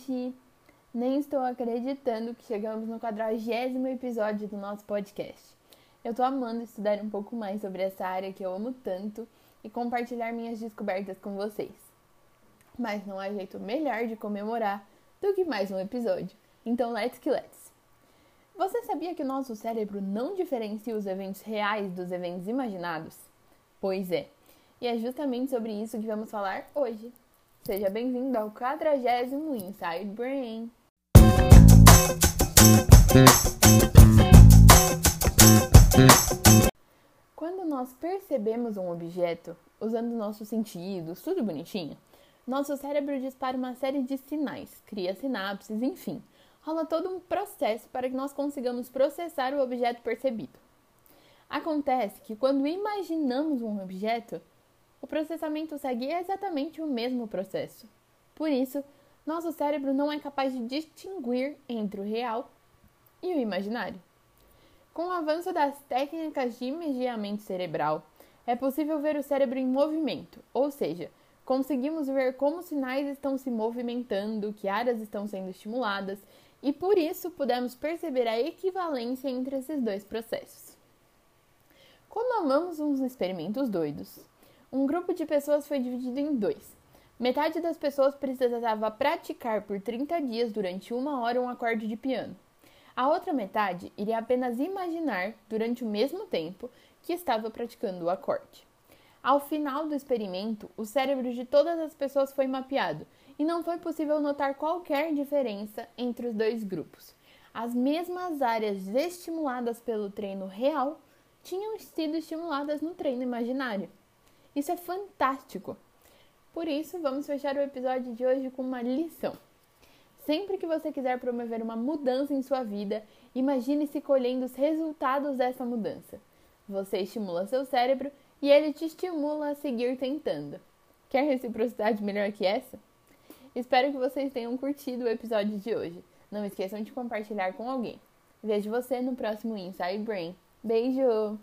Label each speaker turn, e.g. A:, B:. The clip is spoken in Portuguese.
A: gente! Nem estou acreditando que chegamos no quadragésimo episódio do nosso podcast. Eu tô amando estudar um pouco mais sobre essa área que eu amo tanto e compartilhar minhas descobertas com vocês. Mas não há jeito melhor de comemorar do que mais um episódio. Então, let's que let's! Você sabia que o nosso cérebro não diferencia os eventos reais dos eventos imaginados? Pois é, e é justamente sobre isso que vamos falar hoje. Seja bem-vindo ao 40 Inside Brain. Quando nós percebemos um objeto, usando nossos sentidos, tudo bonitinho, nosso cérebro dispara uma série de sinais, cria sinapses, enfim, rola todo um processo para que nós consigamos processar o objeto percebido. Acontece que quando imaginamos um objeto, o processamento segue exatamente o mesmo processo. Por isso, nosso cérebro não é capaz de distinguir entre o real e o imaginário. Com o avanço das técnicas de imagiamento cerebral, é possível ver o cérebro em movimento, ou seja, conseguimos ver como sinais estão se movimentando, que áreas estão sendo estimuladas, e por isso podemos perceber a equivalência entre esses dois processos. Como amamos uns experimentos doidos, um grupo de pessoas foi dividido em dois. Metade das pessoas precisava praticar por 30 dias durante uma hora um acorde de piano. A outra metade iria apenas imaginar, durante o mesmo tempo, que estava praticando o acorde. Ao final do experimento, o cérebro de todas as pessoas foi mapeado e não foi possível notar qualquer diferença entre os dois grupos. As mesmas áreas estimuladas pelo treino real tinham sido estimuladas no treino imaginário. Isso é fantástico! Por isso, vamos fechar o episódio de hoje com uma lição. Sempre que você quiser promover uma mudança em sua vida, imagine-se colhendo os resultados dessa mudança. Você estimula seu cérebro e ele te estimula a seguir tentando. Quer reciprocidade melhor que essa? Espero que vocês tenham curtido o episódio de hoje. Não esqueçam de compartilhar com alguém. Vejo você no próximo Inside Brain. Beijo!